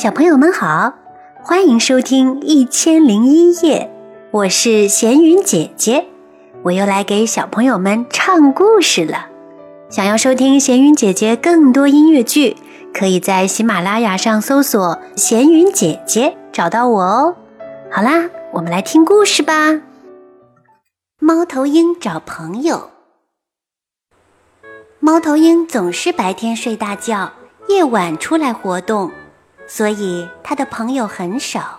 小朋友们好，欢迎收听《一千零一夜》，我是闲云姐姐，我又来给小朋友们唱故事了。想要收听闲云姐姐更多音乐剧，可以在喜马拉雅上搜索“闲云姐姐”找到我哦。好啦，我们来听故事吧。猫头鹰找朋友。猫头鹰总是白天睡大觉，夜晚出来活动。所以他的朋友很少，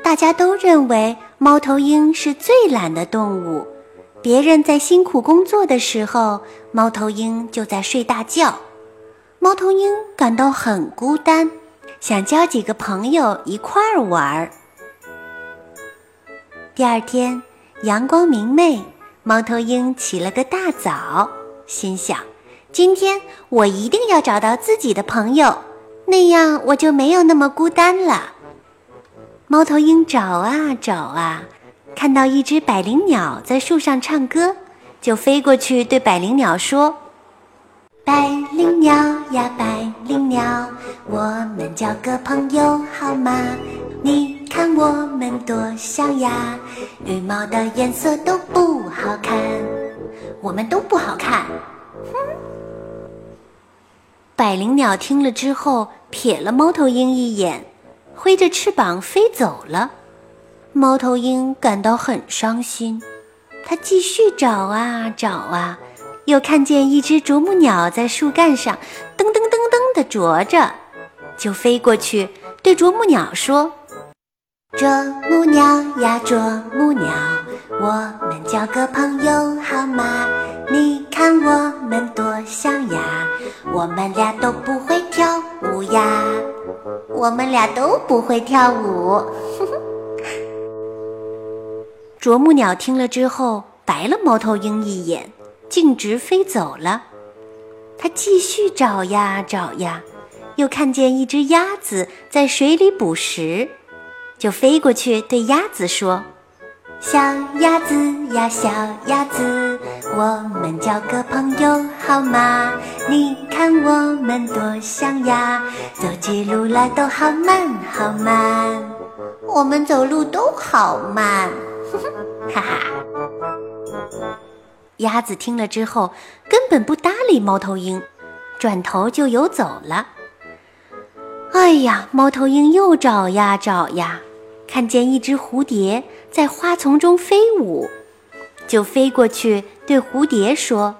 大家都认为猫头鹰是最懒的动物。别人在辛苦工作的时候，猫头鹰就在睡大觉。猫头鹰感到很孤单，想交几个朋友一块儿玩儿。第二天，阳光明媚，猫头鹰起了个大早，心想：今天我一定要找到自己的朋友。那样我就没有那么孤单了。猫头鹰找啊找啊，看到一只百灵鸟在树上唱歌，就飞过去对百灵鸟说：“百灵鸟呀，百灵鸟，我们交个朋友好吗？你看我们多像呀，羽毛的颜色都不好看，我们都不好看。”哼。百灵鸟听了之后，瞥了猫头鹰一眼，挥着翅膀飞走了。猫头鹰感到很伤心，它继续找啊找啊，又看见一只啄木鸟在树干上噔噔噔噔地啄着，就飞过去对啄木鸟说：“啄木鸟呀，啄木鸟，我们交个朋友好吗？你看我们多像呀。”我们俩都不会跳舞呀，我们俩都不会跳舞。啄木鸟听了之后，白了猫头鹰一眼，径直飞走了。它继续找呀找呀，又看见一只鸭子在水里捕食，就飞过去对鸭子说。小鸭子呀，小鸭子，我们交个朋友好吗？你看我们多像呀，走起路来都好慢好慢，我们走路都好慢，哈哈。鸭子听了之后，根本不搭理猫头鹰，转头就游走了。哎呀，猫头鹰又找呀找呀。看见一只蝴蝶在花丛中飞舞，就飞过去对蝴蝶说：“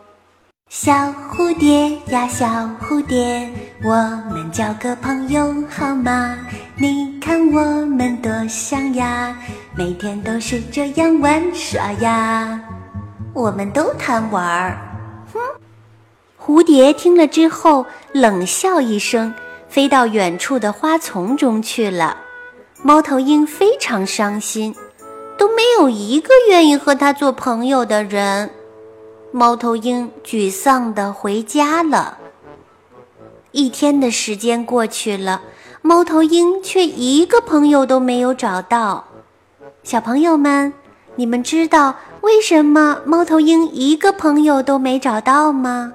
小蝴蝶呀，小蝴蝶，我们交个朋友好吗？你看我们多像呀，每天都是这样玩耍呀，我们都贪玩儿。”哼！蝴蝶听了之后冷笑一声，飞到远处的花丛中去了。猫头鹰非常伤心，都没有一个愿意和它做朋友的人。猫头鹰沮丧地回家了。一天的时间过去了，猫头鹰却一个朋友都没有找到。小朋友们，你们知道为什么猫头鹰一个朋友都没找到吗？